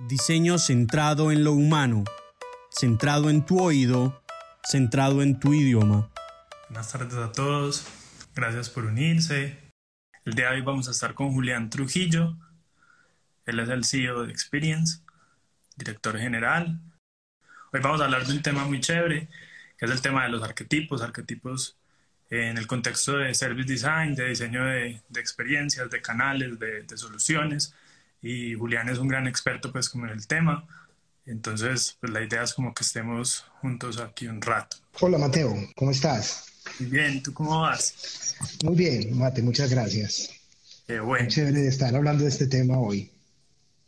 Diseño centrado en lo humano, centrado en tu oído, centrado en tu idioma. Buenas tardes a todos, gracias por unirse. El día de hoy vamos a estar con Julián Trujillo. Él es el CEO de Experience, director general. Hoy vamos a hablar de un tema muy chévere, que es el tema de los arquetipos, arquetipos en el contexto de service design, de diseño de, experiencias, de canales, de, de soluciones y Julián es un gran experto pues como en el tema. Entonces, pues la idea es como que estemos juntos aquí un rato. Hola Mateo, ¿cómo estás? Muy bien, ¿tú cómo vas? Muy bien, Mate, muchas gracias. Qué bueno. chévere de estar hablando de este tema hoy.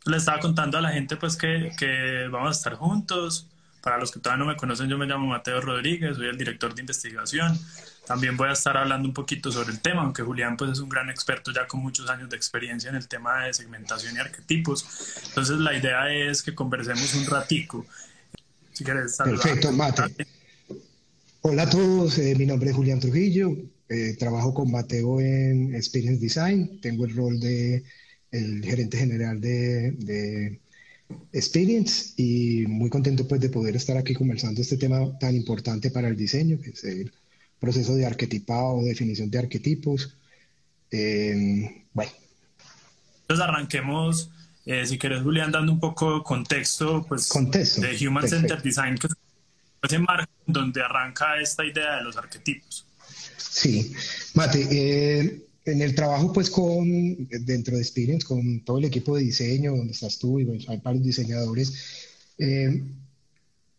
Le estaba contando a la gente pues que, que vamos a estar juntos. Para los que todavía no me conocen, yo me llamo Mateo Rodríguez, soy el director de investigación también voy a estar hablando un poquito sobre el tema, aunque Julián pues es un gran experto ya con muchos años de experiencia en el tema de segmentación y arquetipos. Entonces la idea es que conversemos un ratico. Si quieres. Perfecto, Mate. Hola a todos, eh, mi nombre es Julián Trujillo, eh, trabajo con Mateo en Experience Design, tengo el rol de el gerente general de, Experience y muy contento pues de poder estar aquí conversando este tema tan importante para el diseño, proceso de arquetipado, definición de arquetipos. Eh, bueno. Entonces arranquemos, eh, si querés, Julián, dando un poco contexto, pues, contexto, de Human Centered Design, que es ese marco donde arranca esta idea de los arquetipos. Sí, Mate, eh, en el trabajo, pues, con, dentro de Experience, con todo el equipo de diseño, donde estás tú y hay varios diseñadores,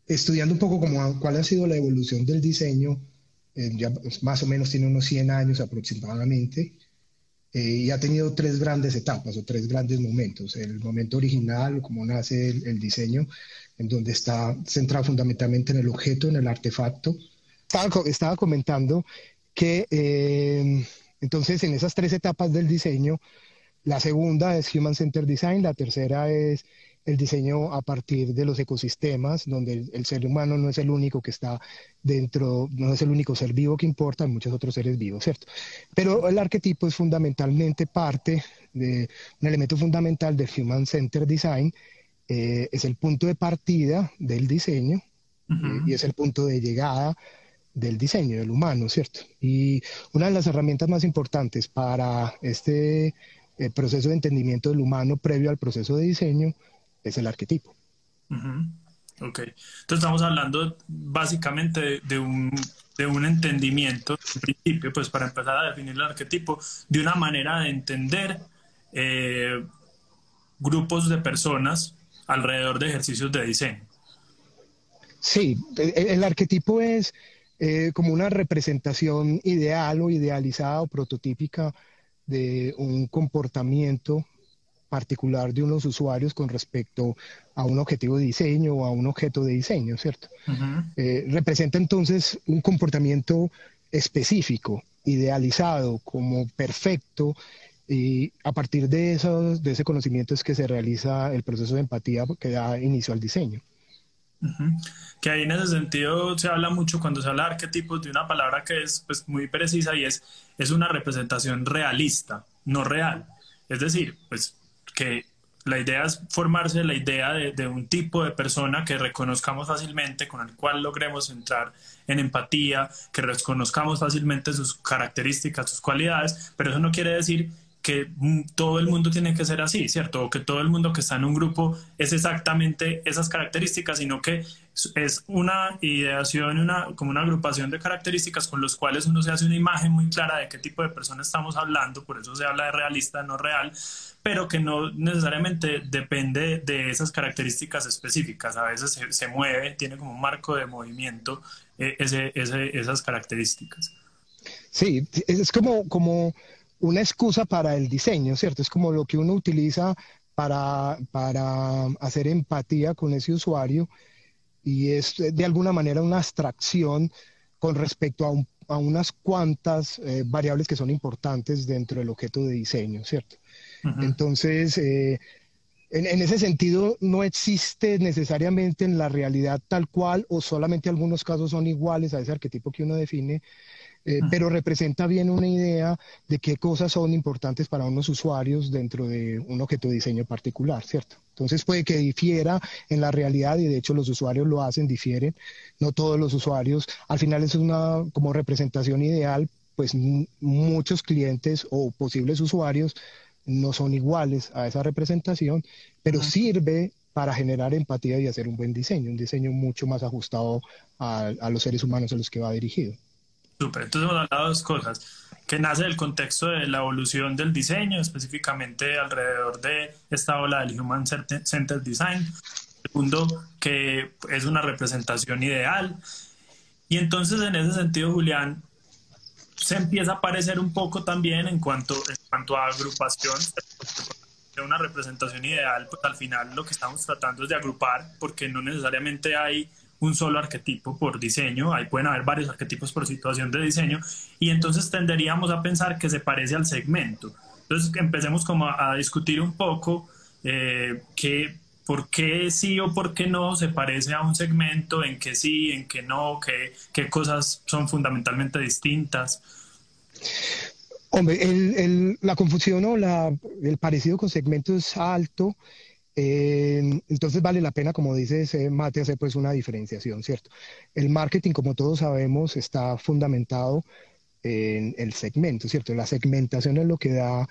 estudiando un poco como cuál ha sido la evolución del diseño eh, ya más o menos tiene unos 100 años aproximadamente, eh, y ha tenido tres grandes etapas o tres grandes momentos. El momento original, como nace el, diseño, en donde está centrado fundamentalmente en el objeto, en el artefacto. Estaba, comentando que eh, entonces en esas tres etapas del diseño, la segunda es Human Centered Design, la tercera es el diseño a partir de los ecosistemas, donde el, ser humano no es el único que está dentro, no es el único ser vivo que importa, hay muchos otros seres vivos, ¿cierto? Pero el arquetipo es fundamentalmente parte de un elemento fundamental del Human Centered Design, eh, es el punto de partida del diseño eh, y es el punto de llegada del diseño, del humano, ¿cierto? Y una de las herramientas más importantes para este eh, proceso de entendimiento del humano previo al proceso de diseño es el arquetipo. Ok, entonces estamos hablando básicamente de, un, de un entendimiento, en principio, pues para empezar a definir el arquetipo, de una manera de entender eh, grupos de personas alrededor de ejercicios de diseño. Sí, el, arquetipo es eh, como una representación ideal o idealizada o prototípica de un comportamiento particular de unos usuarios con respecto a un objetivo de diseño o a un objeto de diseño, ¿cierto? Eh, representa entonces un comportamiento específico, idealizado como perfecto, y a partir de, eso, de ese conocimiento es que se realiza el proceso de empatía que da inicio al diseño. Que ahí en ese sentido se habla mucho cuando se habla de arquetipos de una palabra que es pues, muy precisa y es, es una representación realista, no real. Es decir, pues que la idea es formarse la idea de, un tipo de persona que reconozcamos fácilmente, con el cual logremos entrar en empatía, que reconozcamos fácilmente sus características, sus cualidades, pero eso no quiere decir que todo el mundo tiene que ser así, ¿cierto? O que todo el mundo que está en un grupo es exactamente esas características, sino que es una ideación, una, como una agrupación de características con los cuales uno se hace una imagen muy clara de qué tipo de persona estamos hablando, por eso se habla de realista, no real, pero que no necesariamente depende de esas características específicas. A veces se, mueve, tiene como un marco de movimiento eh, esas características. Sí, es como, como una excusa para el diseño, ¿cierto? Es como lo que uno utiliza para, para hacer empatía con ese usuario y es de alguna manera una abstracción con respecto a, a unas cuantas eh, variables que son importantes dentro del objeto de diseño, ¿cierto? Entonces, eh, en, ese sentido, no existe necesariamente en la realidad tal cual o solamente algunos casos son iguales a ese arquetipo que uno define, eh, pero representa bien una idea de qué cosas son importantes para unos usuarios dentro de un objeto de diseño particular, ¿cierto? Entonces puede que difiera en la realidad y de hecho los usuarios lo hacen, difieren, no todos los usuarios. Al final es una como representación ideal, pues muchos clientes o posibles usuarios no son iguales a esa representación, pero sirve para generar empatía y hacer un buen diseño, un diseño mucho más ajustado a, los seres humanos a los que va dirigido. Súper, entonces hemos hablado de dos cosas, que nace del contexto de la evolución del diseño, específicamente alrededor de esta ola del Human Centered Design. Segundo, que es una representación ideal. Y entonces en ese sentido, Julián, se empieza a aparecer un poco también en cuanto, en cuanto a agrupación de una representación ideal, pues al final lo que estamos tratando es de agrupar, porque no necesariamente hay un solo arquetipo por diseño, ahí pueden haber varios arquetipos por situación de diseño, y entonces tenderíamos a pensar que se parece al segmento. Entonces empecemos como a, discutir un poco eh, que, por qué sí o por qué no se parece a un segmento, en qué sí, en qué no, qué, qué cosas son fundamentalmente distintas. Hombre, la confusión o el parecido con segmentos es alto eh, entonces vale la pena, como dices, eh, Mate, hacer pues una diferenciación, ¿cierto? El marketing, como todos sabemos, está fundamentado en el segmento, ¿cierto? La segmentación es lo que da,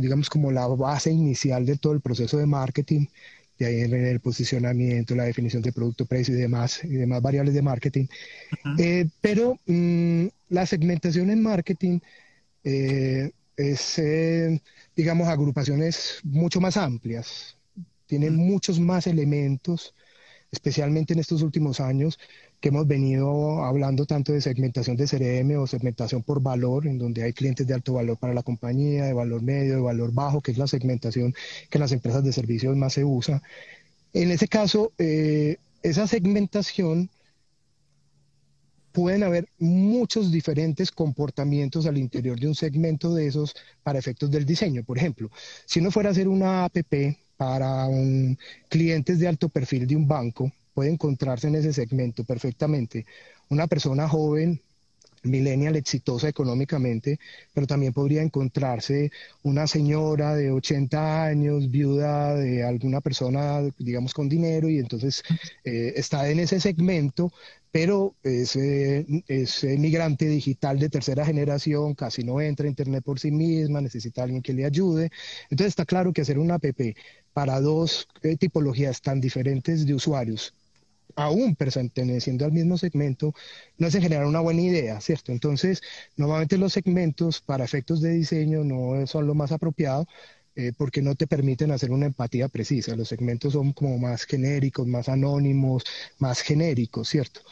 digamos, como la base inicial de todo el proceso de marketing, de ahí en el posicionamiento, la definición de producto, precio y demás, y demás variables de marketing. Eh, pero mm, la segmentación en marketing es, digamos, agrupaciones mucho más amplias, tiene muchos más elementos, especialmente en estos últimos años que hemos venido hablando tanto de segmentación de CRM o segmentación por valor, en donde hay clientes de alto valor para la compañía, de valor medio, de valor bajo, que es la segmentación que en las empresas de servicios más se usa. En ese caso, eh, esa segmentación pueden haber muchos diferentes comportamientos al interior de un segmento de esos para efectos del diseño. Por ejemplo, si uno fuera a hacer una APP para un, clientes de alto perfil de un banco, puede encontrarse en ese segmento perfectamente. Una persona joven, millennial exitosa económicamente, pero también podría encontrarse una señora de 80 años, viuda de alguna persona, digamos, con dinero, y entonces eh, está en ese segmento, pero es, es migrante digital de tercera generación, casi no entra a Internet por sí misma, necesita alguien que le ayude. Entonces está claro que hacer una app para dos eh, tipologías tan diferentes de usuarios, aún perteneciendo al mismo segmento, no es en general una buena idea, ¿cierto? Entonces, normalmente los segmentos para efectos de diseño no son lo más apropiado eh, porque no te permiten hacer una empatía precisa. Los segmentos son como más genéricos, más anónimos, más genéricos, ¿cierto?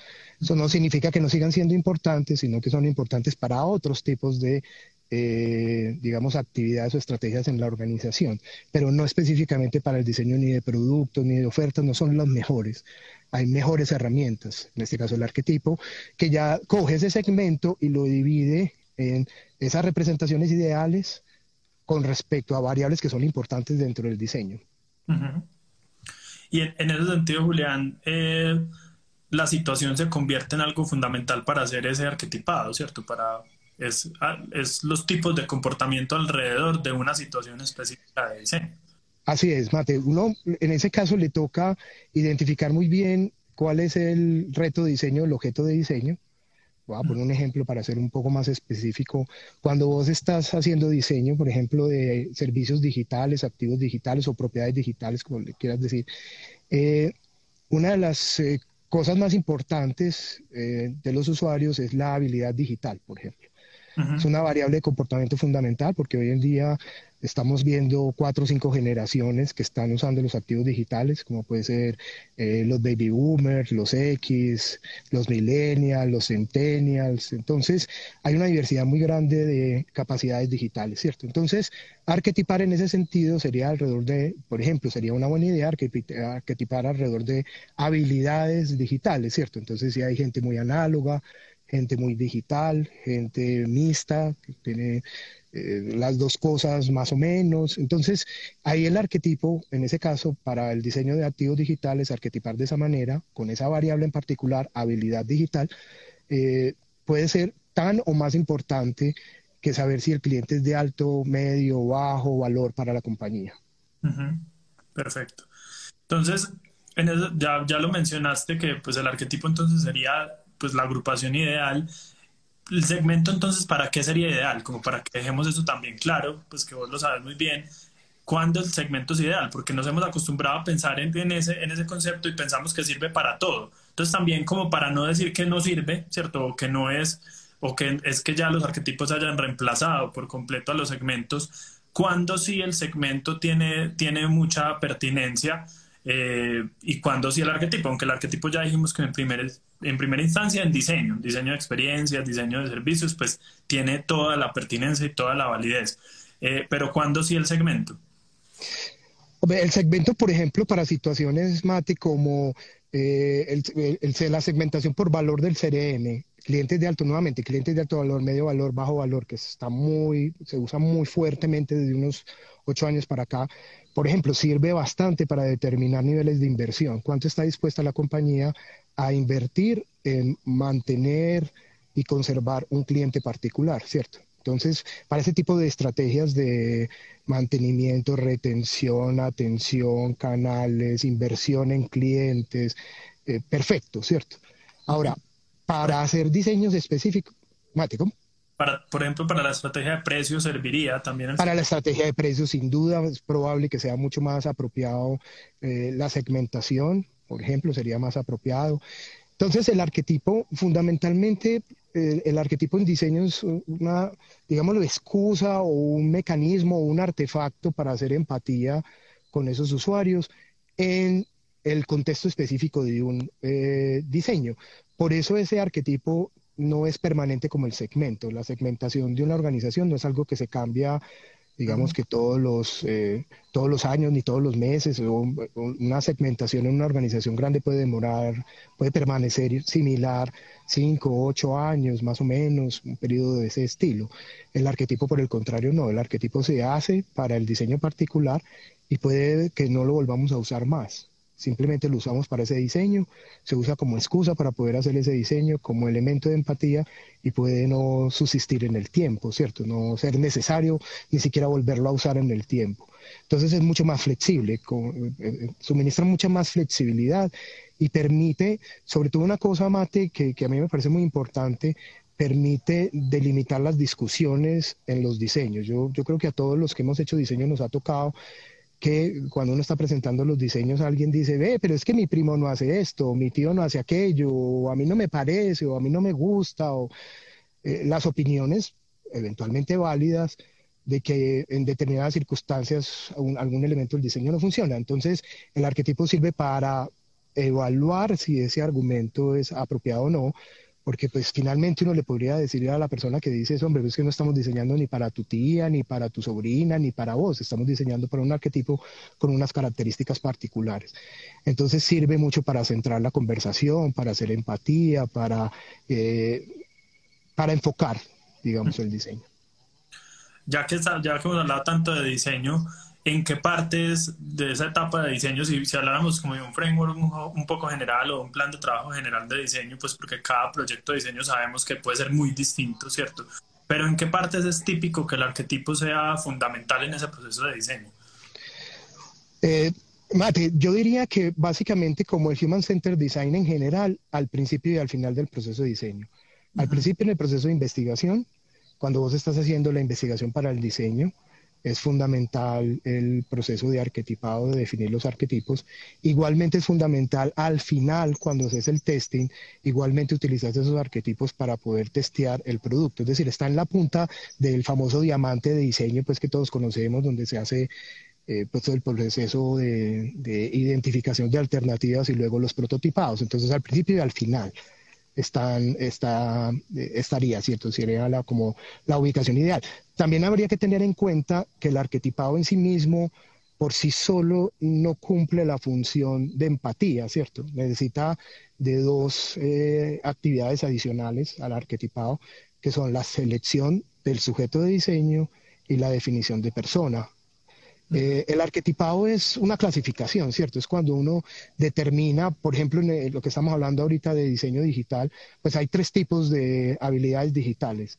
Eso no significa que no sigan siendo importantes, sino que son importantes para otros tipos de eh, digamos, actividades o estrategias en la organización, pero no específicamente para el diseño ni de productos ni de ofertas, no son las mejores. Hay mejores herramientas, en este caso el arquetipo, que ya coge ese segmento y lo divide en esas representaciones ideales con respecto a variables que son importantes dentro del diseño. Y en, ese sentido, Julián, eh, la situación se convierte en algo fundamental para hacer ese arquetipado, ¿cierto? Para es, ah, es los tipos de comportamiento alrededor de una situación específica de diseño. Así es, Mate. Uno en ese caso le toca identificar muy bien cuál es el reto de diseño, el objeto de diseño. Voy a poner un ejemplo para ser un poco más específico. Cuando vos estás haciendo diseño, por ejemplo, de servicios digitales, activos digitales o propiedades digitales, como le quieras decir, eh, una de las eh, cosas más importantes eh, de los usuarios es la habilidad digital, por ejemplo. Es una variable de comportamiento fundamental porque hoy en día estamos viendo cuatro o cinco generaciones que están usando los activos digitales, como puede ser eh, los baby boomers, los X, los millennials, los centennials. Entonces, hay una diversidad muy grande de capacidades digitales, ¿cierto? Entonces, arquetipar en ese sentido sería alrededor de, por ejemplo, sería una buena idea arquetipar alrededor de habilidades digitales, ¿cierto? Entonces, si hay gente muy análoga, gente muy digital, gente mixta, que tiene eh, las dos cosas más o menos. Entonces, ahí el arquetipo, en ese caso, para el diseño de activos digitales, arquetipar de esa manera, con esa variable en particular, habilidad digital, eh, puede ser tan o más importante que saber si el cliente es de alto, medio, bajo valor para la compañía. Perfecto. Entonces, ya, ya lo mencionaste que pues el arquetipo entonces sería pues la agrupación ideal. El segmento entonces, ¿para qué sería ideal? Como para que dejemos eso también claro, pues que vos lo sabes muy bien, ¿cuándo el segmento es ideal? Porque nos hemos acostumbrado a pensar en, ese, en ese concepto y pensamos que sirve para todo. Entonces también como para no decir que no sirve, ¿cierto? O que no es, o que es que ya los arquetipos hayan reemplazado por completo a los segmentos, ¿cuándo sí el segmento tiene, tiene mucha pertinencia? Eh, y cuándo sí el arquetipo, aunque el arquetipo ya dijimos que en, primer, en primera instancia en diseño, diseño de experiencias, diseño de servicios, pues tiene toda la pertinencia y toda la validez. Eh, pero ¿cuándo sí el segmento? El segmento, por ejemplo, para situaciones, como eh, la segmentación por valor del CRM, clientes de alto, nuevamente, clientes de alto valor, medio valor, bajo valor, que está muy, se usa muy fuertemente desde unos ocho años para acá, por ejemplo, sirve bastante para determinar niveles de inversión. ¿Cuánto está dispuesta la compañía a invertir en mantener y conservar un cliente particular, ¿cierto? Entonces, para ese tipo de estrategias de mantenimiento, retención, atención, canales, inversión en clientes, eh, perfecto, ¿cierto? Ahora, para hacer diseños específicos, Mate, ¿cómo? Para, por ejemplo, para la estrategia de precios serviría también. Para la estrategia de precios, sin duda, es probable que sea mucho más apropiado eh, la segmentación, por ejemplo, sería más apropiado. Entonces, el arquetipo, fundamentalmente, el arquetipo en diseño es una, digámoslo, excusa o un mecanismo o un artefacto para hacer empatía con esos usuarios en el contexto específico de un eh, diseño. Por eso ese arquetipo no es permanente como el segmento. La segmentación de una organización no es algo que se cambia, digamos que todos los, eh, todos los años ni todos los meses. una segmentación en una organización grande puede demorar, puede permanecer similar cinco, ocho años más o menos, un periodo de ese estilo. El arquetipo, por el contrario, no. El arquetipo se hace para el diseño particular y puede que no lo volvamos a usar más. Simplemente lo usamos para ese diseño, se usa como excusa para poder hacer ese diseño, como elemento de empatía y puede no subsistir en el tiempo, ¿cierto? No ser necesario ni siquiera volverlo a usar en el tiempo. Entonces es mucho más flexible, eh, eh, suministra mucha más flexibilidad y permite, sobre todo una cosa, Mate, que, que a mí me parece muy importante, permite delimitar las discusiones en los diseños. Yo, yo creo que a todos los que hemos hecho diseño nos ha tocado que cuando uno está presentando los diseños alguien dice, ve, pero es que mi primo no hace esto, o mi tío no hace aquello, o a mí no me parece, o a mí no me gusta, o eh, las opiniones eventualmente válidas de que en determinadas circunstancias algún elemento del diseño no funciona. Entonces, el arquetipo sirve para evaluar si ese argumento es apropiado o no, porque pues finalmente uno le podría decir a la persona que dice eso, hombre, es que no estamos diseñando ni para tu tía, ni para tu sobrina, ni para vos, estamos diseñando para un arquetipo con unas características particulares. Entonces sirve mucho para centrar la conversación, para hacer empatía, para, eh, para enfocar, digamos, el diseño. Ya que, ya que hemos hablado tanto de diseño, en qué partes de esa etapa de diseño, si, si habláramos como de un framework un, poco general o un plan de trabajo general de diseño, pues porque cada proyecto de diseño sabemos que puede ser muy distinto, ¿cierto? Pero en qué partes es típico que el arquetipo sea fundamental en ese proceso de diseño? Eh, Mate, yo diría que básicamente como el Human Centered Design en general, al principio y al final del proceso de diseño. Al principio en el proceso de investigación, cuando vos estás haciendo la investigación para el diseño, es fundamental el proceso de arquetipado, de definir los arquetipos. Igualmente es fundamental al final, cuando haces el testing, igualmente utilizas esos arquetipos para poder testear el producto. Es decir, está en la punta del famoso diamante de diseño, pues que todos conocemos, donde se hace eh, pues, el proceso de, de identificación de alternativas y luego los prototipados. Entonces, al principio y al final están, está, estaría, ¿cierto? Sería la, como la ubicación ideal. También habría que tener en cuenta que el arquetipado en sí mismo por sí solo no cumple la función de empatía, ¿cierto? Necesita de dos eh, actividades adicionales al arquetipado, que son la selección del sujeto de diseño y la definición de persona. Eh, el arquetipado es una clasificación, ¿cierto? Es cuando uno determina, por ejemplo, en lo que estamos hablando ahorita de diseño digital, pues hay tres tipos de habilidades digitales.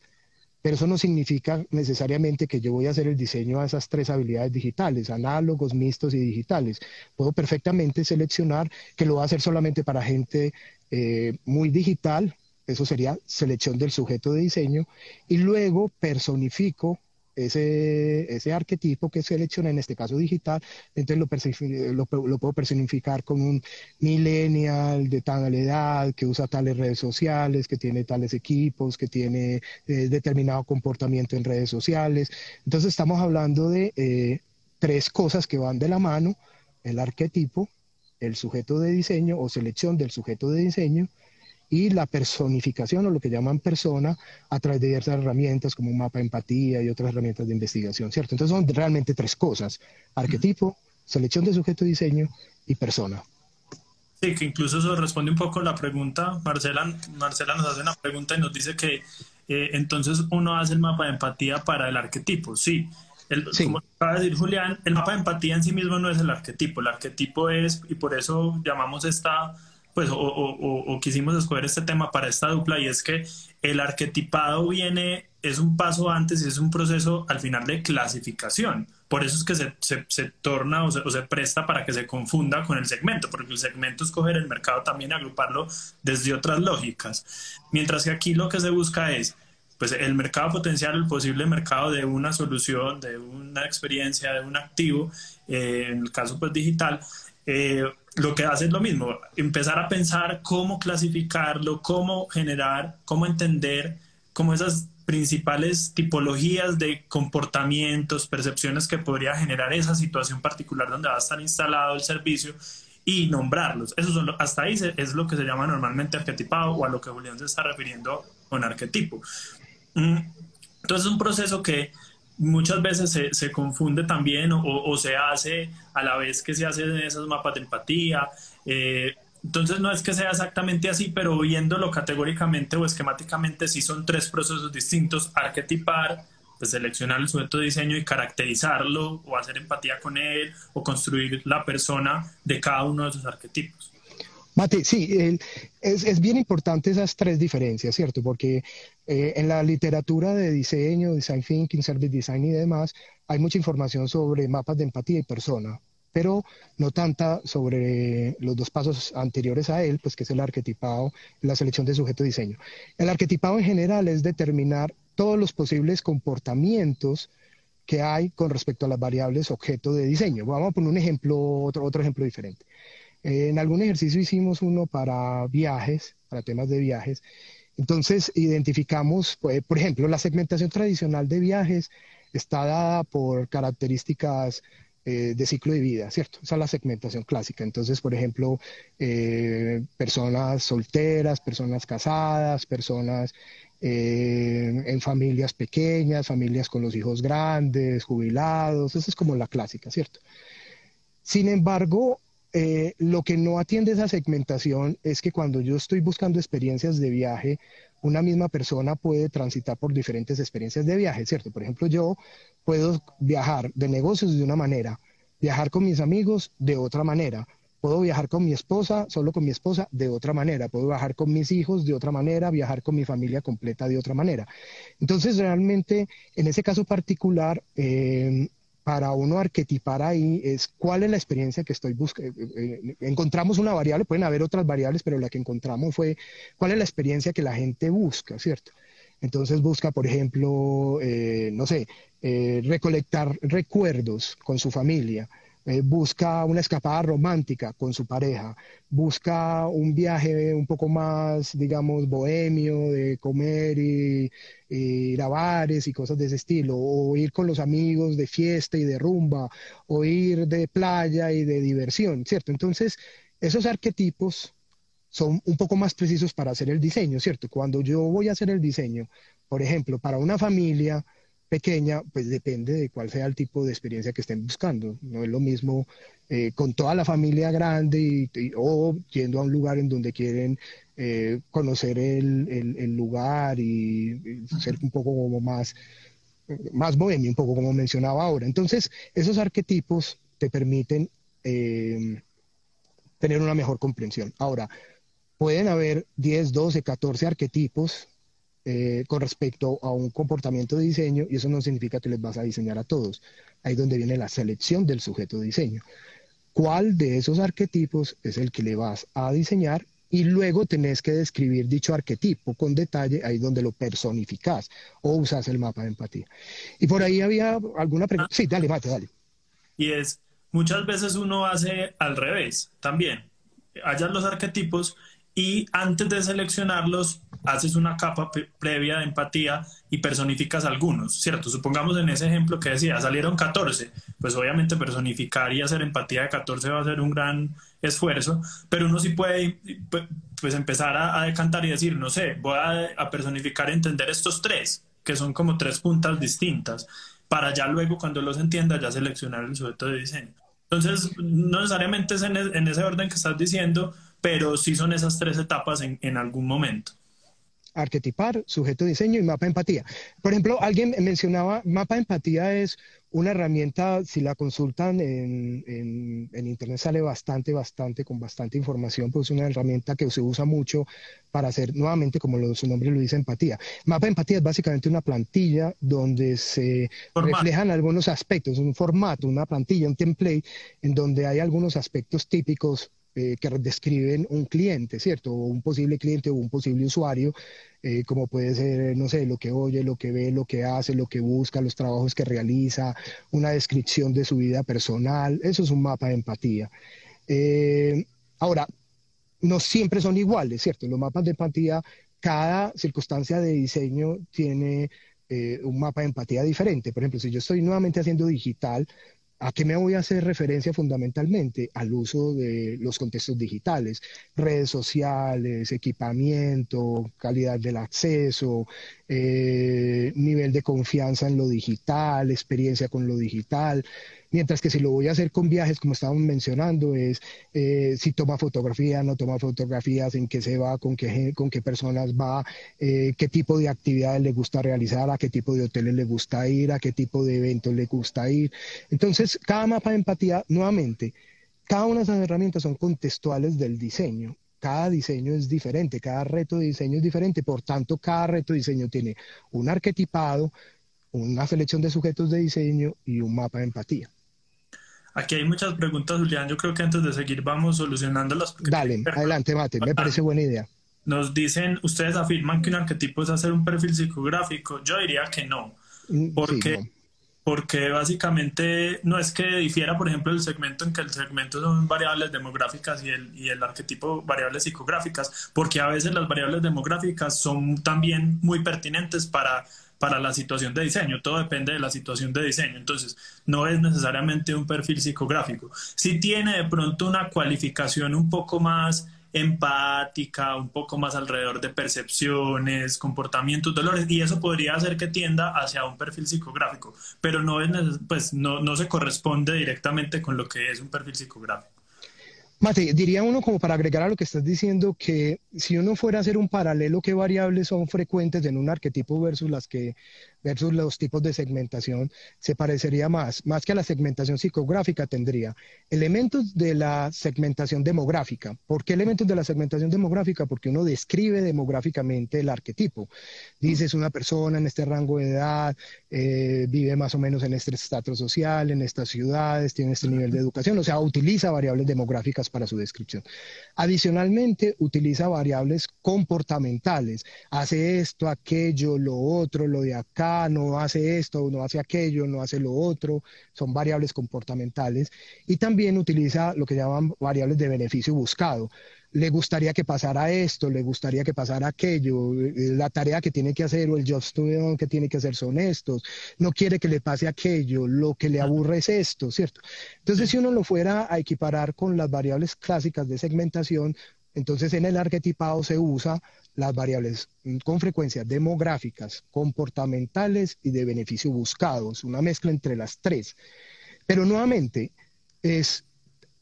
pero eso no significa necesariamente que yo voy a hacer el diseño a esas tres habilidades digitales, análogos, mixtos y digitales. Puedo perfectamente seleccionar que lo va a hacer solamente para gente eh, muy digital, eso sería selección del sujeto de diseño, y luego personifico ese, ese arquetipo que selecciona, en este caso digital, entonces lo, puedo personificar con un millennial de tal edad, que usa tales redes sociales, que tiene tales equipos, que tiene eh, determinado comportamiento en redes sociales. Entonces estamos hablando de eh, tres cosas que van de la mano, el arquetipo, el sujeto de diseño o selección del sujeto de diseño, y la personificación o lo que llaman persona a través de diversas herramientas como un mapa de empatía y otras herramientas de investigación, ¿cierto? Entonces son realmente tres cosas, arquetipo, selección de sujeto de diseño y persona. Sí, que incluso eso responde un poco a la pregunta. Marcela, Marcela nos hace una pregunta y nos dice que eh, entonces uno hace el mapa de empatía para el arquetipo. Sí, el, como acaba de decir Julián, el mapa de empatía en sí mismo no es el arquetipo. El arquetipo es, y por eso llamamos esta pues, o, quisimos escoger este tema para esta dupla, y es que el arquetipado viene, es un paso antes y es un proceso al final de clasificación. Por eso es que se, se, torna o se, presta para que se confunda con el segmento, porque el segmento es coger el mercado también agruparlo desde otras lógicas. Mientras que aquí lo que se busca es pues el mercado potencial, el posible mercado de una solución, de una experiencia, de un activo, eh, en el caso pues digital, eh, lo que hace es lo mismo, empezar a pensar cómo clasificarlo, cómo generar, cómo entender, cómo esas principales tipologías de comportamientos, percepciones que podría generar esa situación particular donde va a estar instalado el servicio y nombrarlos. Eso son, hasta ahí es lo que se llama normalmente arquetipado o a lo que Julián se está refiriendo con arquetipo. Mm, entonces es un proceso que muchas veces se, se confunde también o, se hace a la vez que se hacen esos mapas de empatía. Eh, entonces no es que sea exactamente así, pero viéndolo categóricamente o esquemáticamente sí son tres procesos distintos, arquetipar, pues seleccionar el sujeto de diseño y caracterizarlo o hacer empatía con él o construir la persona de cada uno de esos arquetipos. Mate, sí, es, bien importante esas tres diferencias, ¿cierto? Porque eh, en la literatura de diseño, design thinking, service design y demás, hay mucha información sobre mapas de empatía y persona, pero no tanta sobre los dos pasos anteriores a él, pues que es el arquetipado la selección de sujeto de diseño. El arquetipado en general es determinar todos los posibles comportamientos que hay con respecto a las variables objeto de diseño. Vamos a poner un ejemplo, otro ejemplo diferente. Eh, en algún ejercicio hicimos uno para viajes, para temas de viajes. Entonces identificamos, pues, por ejemplo, la segmentación tradicional de viajes está dada por características eh, de ciclo de vida, ¿cierto? Esa es la segmentación clásica. Entonces, por ejemplo, eh, personas solteras, personas casadas, personas en familias pequeñas, familias con los hijos grandes, jubilados, esa es como la clásica, ¿cierto? Sin embargo, eh, lo que no atiende esa segmentación es que cuando yo estoy buscando experiencias de viaje, una misma persona puede transitar por diferentes experiencias de viaje, ¿cierto? Por ejemplo, yo puedo viajar de negocios de una manera, viajar con mis amigos de otra manera, puedo viajar con mi esposa, solo con mi esposa, de otra manera, puedo viajar con mis hijos de otra manera, viajar con mi familia completa de otra manera. Entonces, realmente, en ese caso particular, eh, para uno arquetipar ahí es cuál es la experiencia que estoy buscando. Eh, eh, encontramos una variable, pueden haber otras variables, pero la que encontramos fue cuál es la experiencia que la gente busca, ¿cierto? Entonces busca, por ejemplo, eh, no sé, recolectar recuerdos con su familia, eh, busca una escapada romántica con su pareja, busca un viaje un poco más, digamos, bohemio, de comer y, ir a bares y cosas de ese estilo, o ir con los amigos de fiesta y de rumba, o ir de playa y de diversión, ¿cierto? Entonces, esos arquetipos son un poco más precisos para hacer el diseño, ¿cierto? Cuando yo voy a hacer el diseño, por ejemplo, para una familia, pequeña, pues depende de cuál sea el tipo de experiencia que estén buscando. No es lo mismo eh, con toda la familia grande y, o yendo a un lugar en donde quieren eh, conocer el, el, lugar y, ser un poco como más, más bohemio, un poco como mencionaba ahora. Entonces, esos arquetipos te permiten eh, tener una mejor comprensión. Ahora, pueden haber 10, 12, 14 arquetipos eh, con respecto a un comportamiento de diseño y eso no significa que les vas a diseñar a todos. Ahí es donde viene la selección del sujeto de diseño. ¿Cuál de esos arquetipos es el que le vas a diseñar? Y luego tenés que describir dicho arquetipo con detalle, ahí donde lo personificás o usas el mapa de empatía. Y por ahí había alguna pregunta. Sí, dale, mate, dale. Y es, muchas veces uno hace al revés también. Hallas los arquetipos y antes de seleccionarlos haces una capa previa de empatía y personificas algunos, ¿cierto? Supongamos en ese ejemplo que decía, salieron 14, pues obviamente personificar y hacer empatía de 14 va a ser un gran esfuerzo, pero uno sí puede pues empezar a, decantar y decir, no sé, voy a, a personificar, entender estos tres, que son como tres puntas distintas, para ya luego cuando los entienda ya seleccionar el sujeto de diseño. Entonces, no necesariamente es en, en ese orden que estás diciendo, pero sí son esas tres etapas en, en algún momento arquetipar, sujeto de diseño y mapa de empatía. Por ejemplo, alguien mencionaba, mapa de empatía es una herramienta, si la consultan en, en, Internet sale bastante, bastante, con bastante información, pues es una herramienta que se usa mucho para hacer, nuevamente, como su nombre lo dice, empatía. Mapa de empatía es básicamente una plantilla donde se reflejan algunos aspectos, un formato, una plantilla, un template, en donde hay algunos aspectos típicos eh, que describen un cliente, ¿cierto? Un posible cliente o un posible usuario, eh, como puede ser, no sé, lo que oye, lo que ve, lo que hace, lo que busca, los trabajos que realiza, una descripción de su vida personal. Eso es un mapa de empatía. Eh, ahora, no siempre son iguales, ¿cierto? Los mapas de empatía, cada circunstancia de diseño tiene un mapa de empatía diferente. Por ejemplo, si yo estoy nuevamente haciendo digital, ¿A qué me voy a hacer referencia fundamentalmente? Al uso de los contextos digitales, redes sociales, equipamiento, calidad del acceso, eh, nivel de confianza en lo digital, experiencia con lo digital. Mientras que si lo voy a hacer con viajes, como estábamos mencionando, es eh, si toma fotografía, no toma fotografías, en qué se va, con qué, con qué personas va, eh, qué tipo de actividades le gusta realizar, a qué tipo de hoteles le gusta ir, a qué tipo de eventos le gusta ir. Entonces, cada mapa de empatía, nuevamente, cada una de esas herramientas son contextuales del diseño cada diseño es diferente, cada reto de diseño es diferente, por tanto, cada reto de diseño tiene un arquetipado, una selección de sujetos de diseño y un mapa de empatía. Aquí hay muchas preguntas, Julián. Yo creo que antes de seguir vamos solucionándolas. Dale, adelante, Mate. Me parece buena idea. Nos dicen, ustedes afirman que un arquetipo es hacer un perfil psicográfico. Yo diría que no. Mm, porque, porque básicamente no es que difiera, por ejemplo, el segmento en que el segmento son variables demográficas y el, y el arquetipo variables psicográficas, porque a veces las variables demográficas son también muy pertinentes para para la situación de diseño. Todo depende de la situación de diseño. Entonces, no es necesariamente un perfil psicográfico. Si tiene de pronto una cualificación un poco más empática, un poco más alrededor de percepciones, comportamientos, dolores, y eso podría hacer que tienda hacia un perfil psicográfico, pero no, es, pues, no, no se corresponde directamente con lo que es un perfil psicográfico. Mate, diría uno como para agregar a lo que estás diciendo que si uno fuera a hacer un paralelo, ¿qué variables son frecuentes en un arquetipo versus las que versus los tipos de segmentación, se parecería más, más que a la segmentación psicográfica tendría elementos de la segmentación demográfica. ¿Por qué elementos de la segmentación demográfica? Porque uno describe demográficamente el arquetipo. Dice, es una persona en este rango de edad, eh, vive más o menos en este estatus social, en estas ciudades, tiene este nivel de educación, o sea, utiliza variables demográficas para su descripción. Adicionalmente, utiliza variables comportamentales, hace esto, aquello, lo otro, lo de acá no hace esto, no hace aquello, no hace lo otro, son variables comportamentales y también utiliza lo que llaman variables de beneficio buscado. Le gustaría que pasara esto, le gustaría que pasara aquello, la tarea que tiene que hacer o el job studio que tiene que hacer son estos, no quiere que le pase aquello, lo que le aburre es esto, ¿cierto? Entonces, si uno lo fuera a equiparar con las variables clásicas de segmentación, entonces en el arquetipado se usa las variables con frecuencia demográficas, comportamentales y de beneficio buscados, una mezcla entre las tres. Pero nuevamente es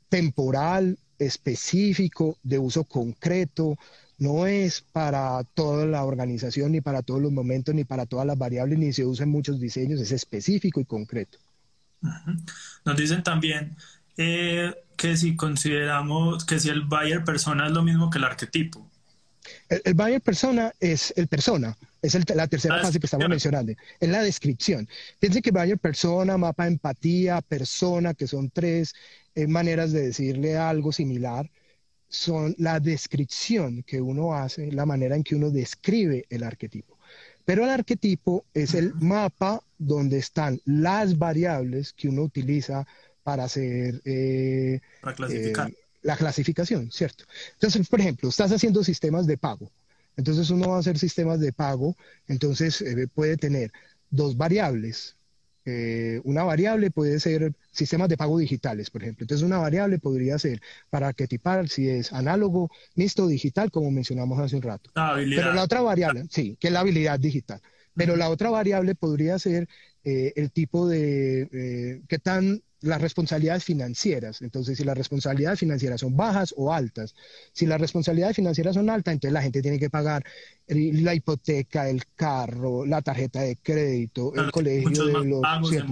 temporal, específico, de uso concreto, no es para toda la organización, ni para todos los momentos, ni para todas las variables, ni se usa en muchos diseños, es específico y concreto. Nos dicen también eh, que si consideramos que si el buyer persona es lo mismo que el arquetipo. El, buyer persona es el persona, es la tercera fase que estamos mencionando, es la descripción. Piensen que buyer persona, mapa empatía, persona, que son tres eh, maneras de decirle algo similar, son la descripción que uno hace, la manera en que uno describe el arquetipo. Pero el arquetipo es el mapa donde están las variables que uno utiliza para hacer... Eh, para clasificar. Eh, la clasificación, ¿cierto? Entonces, por ejemplo, estás haciendo sistemas de pago. Entonces uno va a hacer sistemas de pago, entonces eh, puede tener dos variables. Eh, una variable puede ser sistemas de pago digitales, por ejemplo. Entonces una variable podría ser para arquetipar si es análogo, mixto, digital, como mencionamos hace un rato. Pero la otra variable, sí, que es la habilidad digital. Pero la otra variable podría ser eh, el tipo de qué tan las responsabilidades financieras. Entonces, si las responsabilidades financieras son bajas o altas, si las responsabilidades financieras son altas, entonces la gente tiene que pagar la hipoteca, el carro, la tarjeta de crédito, el colegio de los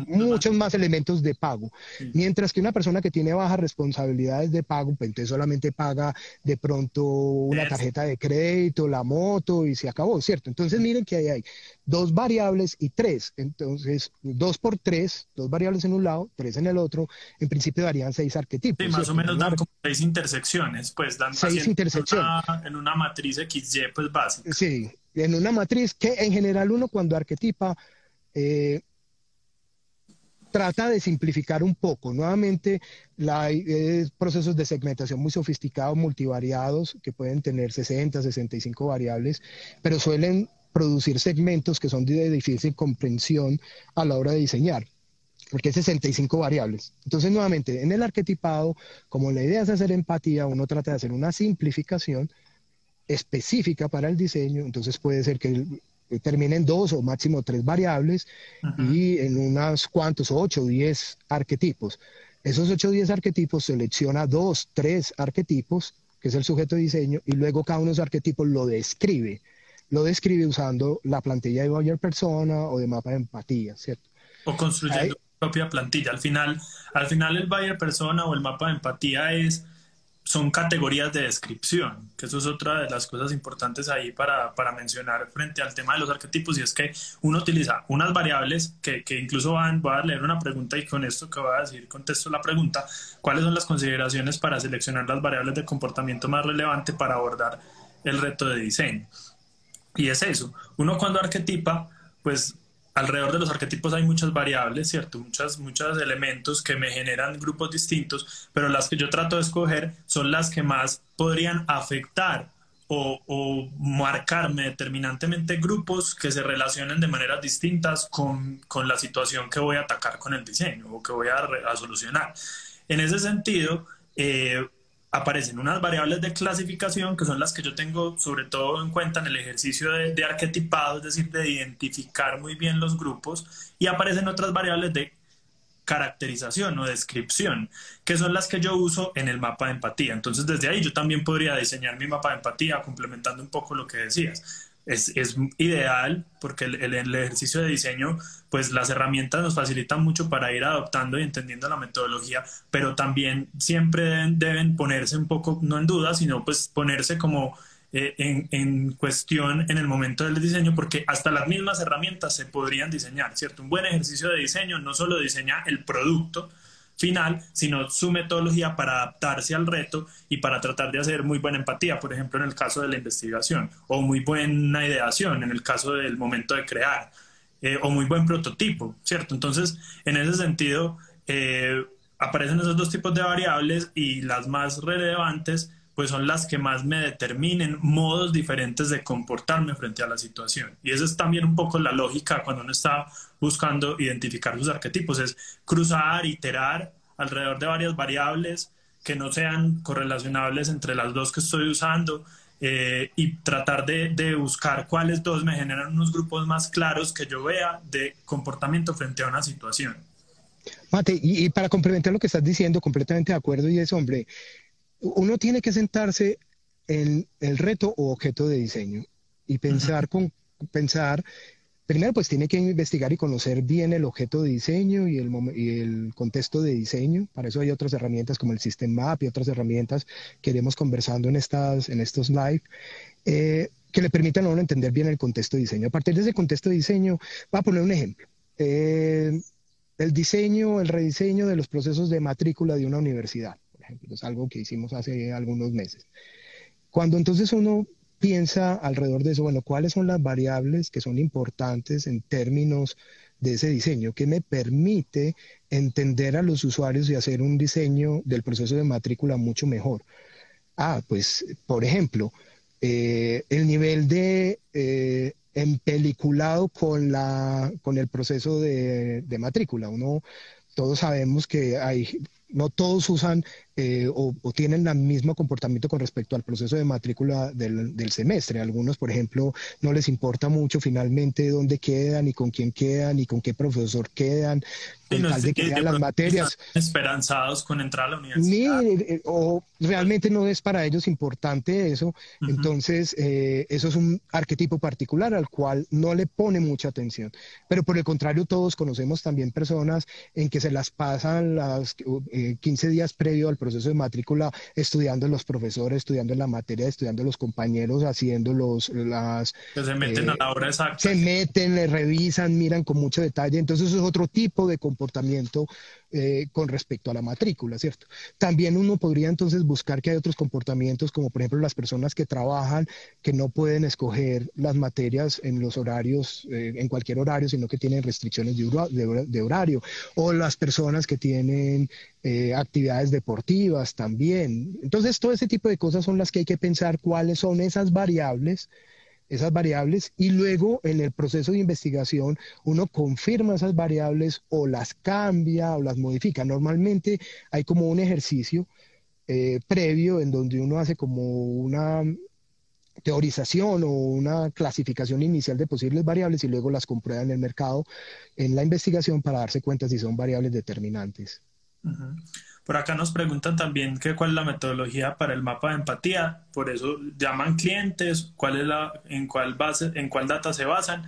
muchos más elementos de pago. Mientras que una persona que tiene bajas responsabilidades de pago, pues entonces solamente paga de pronto una tarjeta de crédito, la moto y se acabó, ¿cierto? Entonces miren que ahí hay dos variables y tres. Entonces, dos por tres, dos variables en un lado, tres en el otro, en principio darían seis arquetipos. Sí, más o menos dan como seis intersecciones, pues dan seis intersecciones. en una matriz XY, pues básica. Sí, en una matriz que en general uno cuando arquetipa eh, trata de simplificar un poco. Nuevamente, hay procesos de segmentación muy sofisticados, multivariados, que pueden tener 60, 65 variables, pero suelen producir segmentos que son de difícil comprensión a la hora de diseñar porque es 65 variables. Entonces, nuevamente, en el arquetipado, como la idea es hacer empatía, uno trata de hacer una simplificación específica para el diseño, entonces puede ser que terminen dos o máximo tres variables y en unos cuantos, ocho o diez arquetipos. Esos ocho o diez arquetipos selecciona dos, tres arquetipos, que es el sujeto de diseño, y luego cada uno de esos arquetipos lo describe. Lo describe usando la plantilla de Buyer Persona o de mapa de empatía, ¿cierto? O construyendo propia plantilla. Al final, al final el buyer persona o el mapa de empatía es son categorías de descripción, que eso es otra de las cosas importantes ahí para, para, mencionar frente al tema de los arquetipos, y es que uno utiliza unas variables que, que, incluso van, voy a leer una pregunta y con esto que voy a decir contesto la pregunta, ¿cuáles son las consideraciones para seleccionar las variables de comportamiento más relevante para abordar el reto de diseño? Y es eso, uno cuando arquetipa, pues alrededor de los arquetipos hay muchas variables, ¿cierto? Muchas, muchos elementos que me generan grupos distintos, pero las que yo trato de escoger son las que más podrían afectar o, o marcarme determinantemente grupos que se relacionen de maneras distintas con, con, la situación que voy a atacar con el diseño o que voy a, a solucionar. En ese sentido, eh, aparecen unas variables de clasificación que son las que yo tengo sobre todo en cuenta en el ejercicio de, arquetipado, es decir, de identificar muy bien los grupos, y aparecen otras variables de caracterización o descripción, que son las que yo uso en el mapa de empatía. Entonces, desde ahí yo también podría diseñar mi mapa de empatía complementando un poco lo que decías es, es ideal porque el, el, ejercicio de diseño, pues las herramientas nos facilitan mucho para ir adoptando y entendiendo la metodología, pero también siempre deben, ponerse un poco, no en duda, sino pues ponerse como eh, en, en, cuestión en el momento del diseño, porque hasta las mismas herramientas se podrían diseñar, ¿cierto? Un buen ejercicio de diseño no solo diseña el producto, final, sino su metodología para adaptarse al reto y para tratar de hacer muy buena empatía, por ejemplo, en el caso de la investigación, o muy buena ideación en el caso del momento de crear, eh, o muy buen prototipo, ¿cierto? Entonces, en ese sentido, eh, aparecen esos dos tipos de variables y las más relevantes pues son las que más me determinen modos diferentes de comportarme frente a la situación. Y esa es también un poco la lógica cuando uno está buscando identificar sus arquetipos, es cruzar, iterar alrededor de varias variables que no sean correlacionables entre las dos que estoy usando eh, y tratar de, buscar cuáles dos me generan unos grupos más claros que yo vea de comportamiento frente a una situación. Mate, y, y para complementar lo que estás diciendo, completamente de acuerdo, y es, hombre, uno tiene que sentarse en el reto o objeto de diseño y pensar con pensar primero pues tiene que investigar y conocer bien el objeto de diseño y el, y el contexto de diseño. Para eso hay otras herramientas como el System Map y otras herramientas que iremos conversando en, estas, en estos live. eh, que le permitan a uno entender bien el contexto de diseño. A partir de ese contexto de diseño, voy a poner un ejemplo. Eh, el diseño, el rediseño de los procesos de matrícula de una universidad, ejemplo, es algo que hicimos hace algunos meses. Cuando entonces uno piensa alrededor de eso, bueno, ¿cuáles son las variables que son importantes en términos de ese diseño? que me permite entender a los usuarios y hacer un diseño del proceso de matrícula mucho mejor? Ah, pues, por ejemplo, eh, el nivel de eh, empeliculado con, la, con el proceso de, de matrícula. Uno, todos sabemos que hay no todos usan eh, o, tienen el mismo comportamiento con respecto al proceso de matrícula del, del, semestre. Algunos, por ejemplo, no les importa mucho finalmente dónde quedan, ni con quién quedan, ni con qué profesor quedan, con tal de que las materias. Esperanzados con entrar a la universidad. Ni, eh, o realmente no es para ellos importante eso. Entonces, eh, eso es un arquetipo particular al cual no le pone mucha atención. Pero por el contrario, todos conocemos también personas en que se las pasan las 15 días previo al proceso de matrícula estudiando los profesores, estudiando la materia, estudiando los compañeros, haciendo los, las... Que se meten a la hora exacta. Se meten, le revisan, miran con mucho detalle. Entonces eso es otro tipo de comportamiento eh, con respecto a la matrícula, ¿cierto? También uno podría entonces buscar que hay otros comportamientos, como por ejemplo las personas que trabajan, que no pueden escoger las materias en los horarios, eh, en cualquier horario, sino que tienen restricciones de, horario, o las personas que tienen eh, actividades deportivas también. Entonces, todo ese tipo de cosas son las que hay que pensar cuáles son esas variables esas variables y luego en el proceso de investigación uno confirma esas variables o las cambia o las modifica. Normalmente hay como un ejercicio eh, previo en donde uno hace como una teorización o una clasificación inicial de posibles variables y luego las comprueba en el mercado en la investigación para darse cuenta si son variables determinantes. Por acá nos preguntan también que cuál es la metodología para el mapa de empatía, por eso llaman clientes, cuál es la, en cuál base, en cuál data se basan.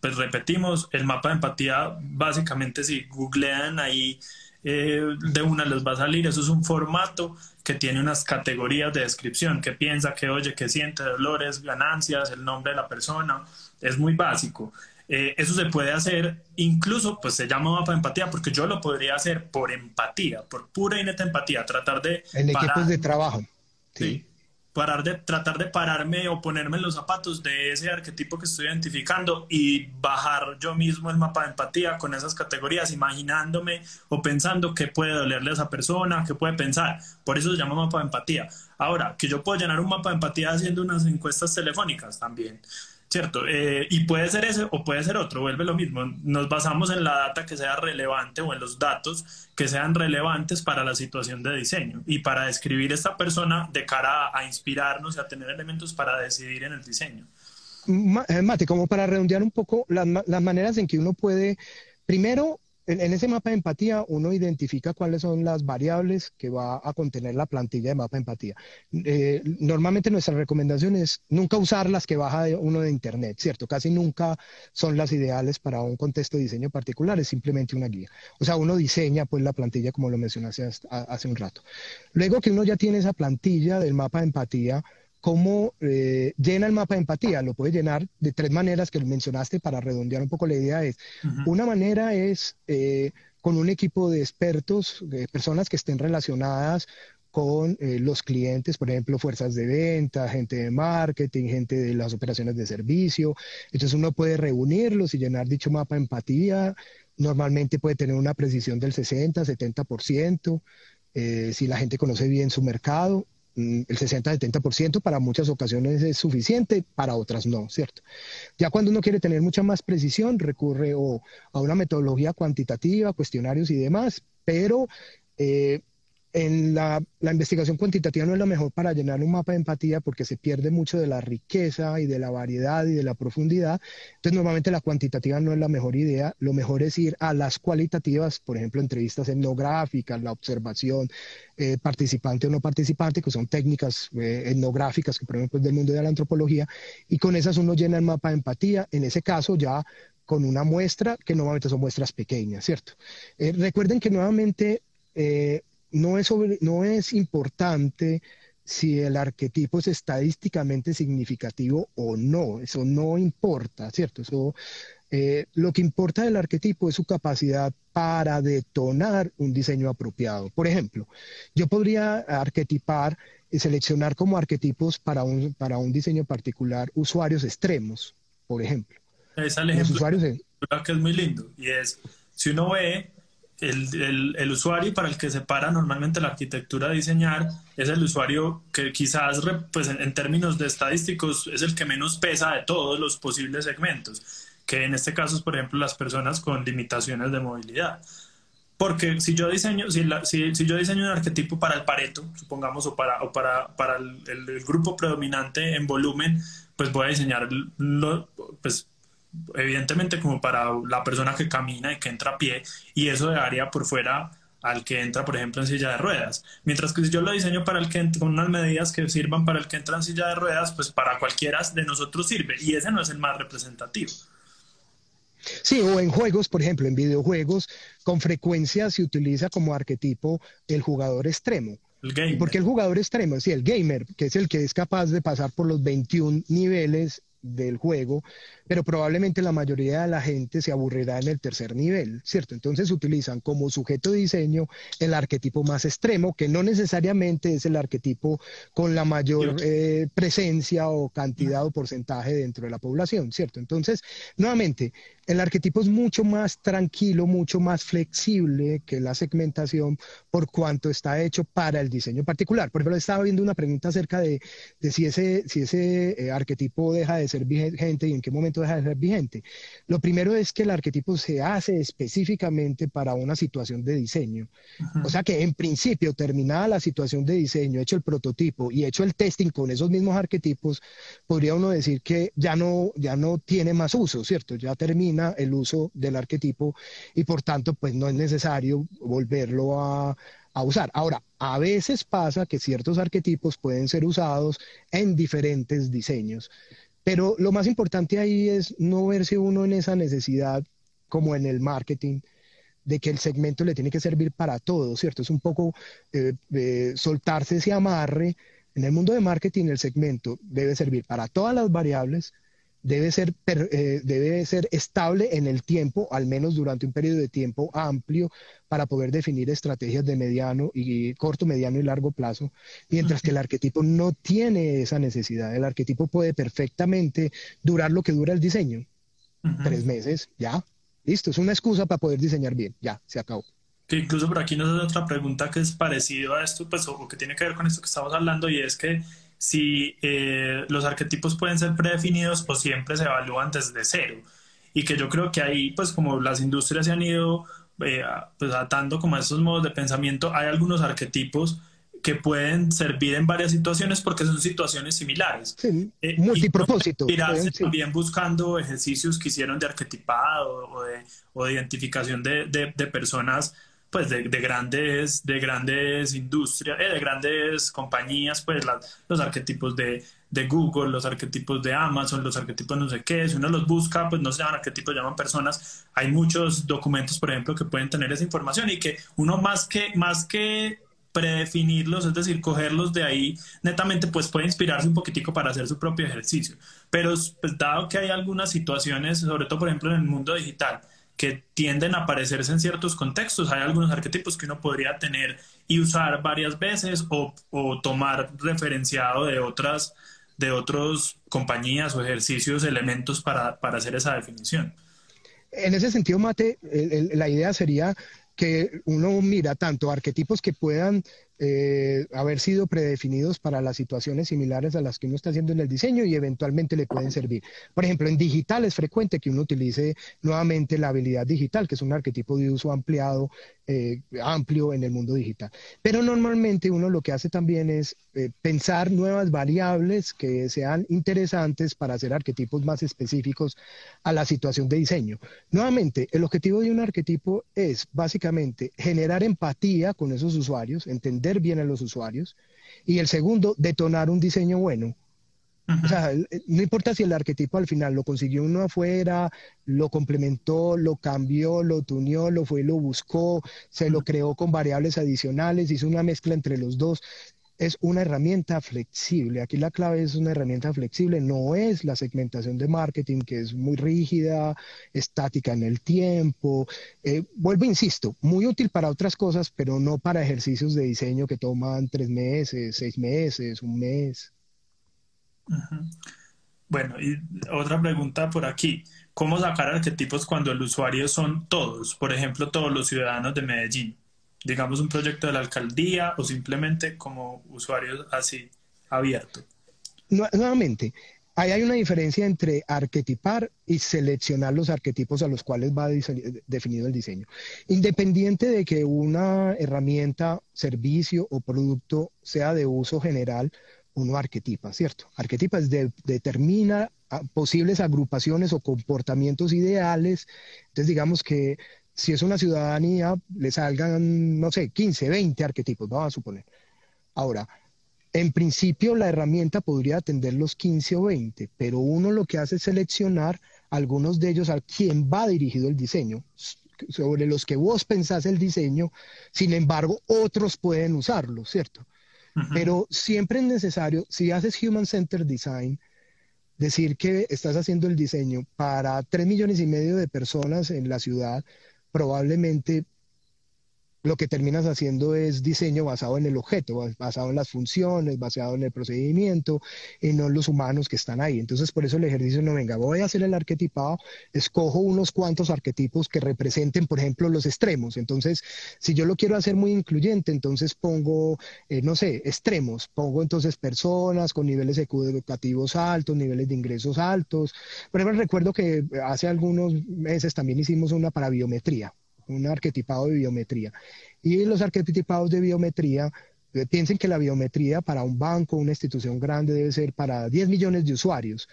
Pues repetimos, el mapa de empatía, básicamente si googlean ahí eh, de una les va a salir, eso es un formato que tiene unas categorías de descripción, que piensa, que oye, que siente, dolores, ganancias, el nombre de la persona, es muy básico. Eh, eso se puede hacer, incluso, pues se llama mapa de empatía, porque yo lo podría hacer por empatía, por pura y neta empatía, tratar de... En equipos de trabajo. Sí. parar de, tratar de pararme o ponerme en los zapatos de ese arquetipo que estoy identificando y bajar yo mismo el mapa de empatía con esas categorías, imaginándome o pensando qué puede dolerle a esa persona, qué puede pensar. Por eso se llama mapa de empatía. Ahora, que yo puedo llenar un mapa de empatía haciendo unas encuestas telefónicas también. ¿Cierto? Eh, y puede ser ese o puede ser otro, vuelve lo mismo. Nos basamos en la data que sea relevante o en los datos que sean relevantes para la situación de diseño y para describir esta persona de cara a, inspirarnos y a tener elementos para decidir en el diseño. Eh, Mate, como para redondear un poco las, las maneras en que uno puede, primero, en, ese mapa de empatía uno identifica cuáles son las variables que va a contener la plantilla de mapa de empatía. Eh, normalmente nuestra recomendación es nunca usar las que baja uno de internet, ¿cierto? Casi nunca son las ideales para un contexto de diseño particular, es simplemente una guía. O sea, uno diseña pues la plantilla como lo mencionaste hace un rato. Luego que uno ya tiene esa plantilla del mapa de empatía, ¿Cómo eh, llena el mapa de empatía? Lo puede llenar de tres maneras que mencionaste para redondear un poco la idea. Es, Una manera es eh, con un equipo de expertos, de personas que estén relacionadas con eh, los clientes, por ejemplo, fuerzas de venta, gente de marketing, gente de las operaciones de servicio. Entonces uno puede reunirlos y llenar dicho mapa de empatía. Normalmente puede tener una precisión del 60, 70%. si la gente conoce bien su mercado, el 60-70% para muchas ocasiones es suficiente, para otras no, ¿cierto? Ya cuando uno quiere tener mucha más precisión, recurre o a una metodología cuantitativa, cuestionarios y demás, pero eh, en la, investigación cuantitativa no es la mejor para llenar un mapa de empatía porque se pierde mucho de la riqueza y de la variedad y de la profundidad. Entonces, normalmente la cuantitativa no es la mejor idea. Lo mejor es ir a las cualitativas, por ejemplo, entrevistas etnográficas, la observación eh, participante o no participante, que son técnicas eh, etnográficas que, por ejemplo, del mundo de la antropología, y con esas uno llena el mapa de empatía. En ese caso, ya con una muestra, que normalmente son muestras pequeñas, ¿cierto? Eh, recuerden que nuevamente no es, no es importante si el arquetipo es estadísticamente significativo o no. Eso no importa, ¿cierto? Eso, eh, lo que importa del arquetipo es su capacidad para detonar un diseño apropiado. Por ejemplo, yo podría arquetipar y seleccionar como arquetipos para un, para un diseño particular usuarios extremos, por ejemplo. Es el ejemplo usuarios que es muy lindo y es, si uno ve el, usuario para el que se para normalmente la arquitectura a diseñar es el usuario que quizás pues en, términos de estadísticos es el que menos pesa de todos los posibles segmentos, que en este caso es por ejemplo las personas con limitaciones de movilidad. Porque si yo diseño, si, si, yo diseño un arquetipo para el Pareto, supongamos, o para, o para, para el, el, grupo predominante en volumen, pues voy a diseñar lo, pues, evidentemente como para la persona que camina y que entra a pie, y eso dejaría por fuera al que entra, por ejemplo, en silla de ruedas. Mientras que si yo lo diseño para el que con unas medidas que sirvan para el que entra en silla de ruedas, pues para cualquiera de nosotros sirve, y ese no es el más representativo. Sí, o en juegos, por ejemplo, en videojuegos, con frecuencia se utiliza como arquetipo el jugador extremo. El. Porque el jugador extremo, sí, el gamer, que es el que es capaz de pasar por los 21 niveles del juego, pero probablemente la mayoría de la gente se aburrirá en el tercer nivel, ¿cierto? Entonces utilizan como sujeto de diseño el arquetipo más extremo, que no necesariamente es el arquetipo con la mayor eh, presencia o cantidad o porcentaje dentro de la población, ¿cierto? Entonces, nuevamente, el arquetipo es mucho más tranquilo, mucho más flexible que la segmentación por cuanto está hecho para el diseño particular. Por ejemplo, estaba viendo una pregunta acerca de, si ese, si ese eh, arquetipo deja de ser vigente y en qué momento deja de ser vigente. Lo primero es que el arquetipo se hace específicamente para una situación de diseño. O sea que en principio, terminada la situación de diseño, hecho el prototipo y hecho el testing con esos mismos arquetipos, podría uno decir que ya no, ya no tiene más uso, ¿cierto? Ya termina el uso del arquetipo y por tanto pues no es necesario volverlo a, usar. Ahora, a veces pasa que ciertos arquetipos pueden ser usados en diferentes diseños, pero lo más importante ahí es no verse uno en esa necesidad como en el marketing de que el segmento le tiene que servir para todo, ¿cierto? Es un poco eh, soltarse ese amarre. En el mundo de marketing el segmento debe servir para todas las variables, debe ser, eh, debe ser estable en el tiempo, al menos durante un periodo de tiempo amplio, para poder definir estrategias de mediano y corto, mediano y largo plazo, mientras que el arquetipo no tiene esa necesidad. El arquetipo puede perfectamente durar lo que dura el diseño, tres meses, ya, listo, es una excusa para poder diseñar bien, ya, se acabó. Que incluso por aquí nos da otra pregunta que es parecido a esto, pues, o que tiene que ver con esto que estamos hablando, y es que si eh, los arquetipos pueden ser predefinidos o siempre se evalúan desde cero. Y que yo creo que ahí, pues como las industrias se han ido eh, pues, atando como a esos modos de pensamiento, hay algunos arquetipos que pueden servir en varias situaciones porque son situaciones similares. Sí, eh, multipropósito. también buscando ejercicios que hicieron de arquetipado o de, o de identificación de, de, de personas pues de, grandes de grandes industrias eh, de grandes compañías pues los arquetipos de, de, Google los arquetipos de Amazon los arquetipos no sé qué si uno los busca pues no se llaman arquetipos llaman personas hay muchos documentos por ejemplo que pueden tener esa información y que uno más que más que predefinirlos, es decir, cogerlos de ahí netamente, pues puede inspirarse un poquitico para hacer su propio ejercicio. Pero pues, dado que hay algunas situaciones, sobre todo por ejemplo en el mundo digital, que tienden a aparecerse en ciertos contextos. Hay algunos arquetipos que uno podría tener y usar varias veces o, tomar referenciado de otras de otras compañías o ejercicios, elementos para, hacer esa definición. En ese sentido, Mate, la idea sería que uno mira tanto arquetipos que puedan eh, haber sido predefinidos para las situaciones similares a las que uno está haciendo en el diseño y eventualmente le pueden servir. Por ejemplo, en digital es frecuente que uno utilice nuevamente la habilidad digital, que es un arquetipo de uso ampliado, eh, amplio en el mundo digital. Pero normalmente uno lo que hace también es eh, pensar nuevas variables que sean interesantes para hacer arquetipos más específicos a la situación de diseño. Nuevamente, el objetivo de un arquetipo es básicamente generar empatía con esos usuarios, entender bien a los usuarios. Y el segundo, detonar un diseño bueno. O sea, no importa si el arquetipo al final lo consiguió uno afuera, lo complementó, lo cambió, lo tuneó, lo fue, lo buscó, se lo creó con variables adicionales, hizo una mezcla entre los dos. Es una herramienta flexible. Aquí la clave es una herramienta flexible, no es la segmentación de marketing que es muy rígida, estática en el tiempo. Eh, vuelvo, insisto, muy útil para otras cosas, pero no para ejercicios de diseño que toman tres meses, seis meses, un mes. Bueno, y otra pregunta por aquí. ¿Cómo sacar arquetipos cuando el usuario son todos? Por ejemplo, todos los ciudadanos de Medellín digamos, un proyecto de la alcaldía o simplemente como usuarios así abierto? nuevamente, ahí hay una diferencia entre arquetipar y seleccionar los arquetipos a los cuales va definido el diseño. Independiente de que una herramienta, servicio o producto sea de uso general, uno arquetipa, ¿cierto? Arquetipa es de, determina posibles agrupaciones o comportamientos ideales. Entonces, digamos que si es una ciudadanía, le salgan, no sé, 15, 20 arquetipos, vamos a suponer. Ahora, en principio la herramienta podría atender los 15 o 20, pero uno lo que hace es seleccionar algunos de ellos a quien va dirigido el diseño, sobre los que vos pensás el diseño, sin embargo, otros pueden usarlo, ¿cierto? Pero siempre es necesario, si haces Human Centered Design, decir que estás haciendo el diseño para 3 millones y medio de personas en la ciudad, probablemente lo que terminas haciendo es diseño basado en el objeto, basado en las funciones, basado en el procedimiento y no en los humanos que están ahí. Entonces, por eso el ejercicio no venga, voy a hacer el arquetipado, escojo unos cuantos arquetipos que representen, por ejemplo, los extremos. Entonces, si yo lo quiero hacer muy incluyente, entonces pongo, eh, no sé, extremos, pongo entonces personas con niveles educativos altos, niveles de ingresos altos. Por ejemplo, recuerdo que hace algunos meses también hicimos una para biometría un arquetipado de biometría. Y los arquetipados de biometría, eh, piensen que la biometría para un banco, una institución grande, debe ser para 10 millones de usuarios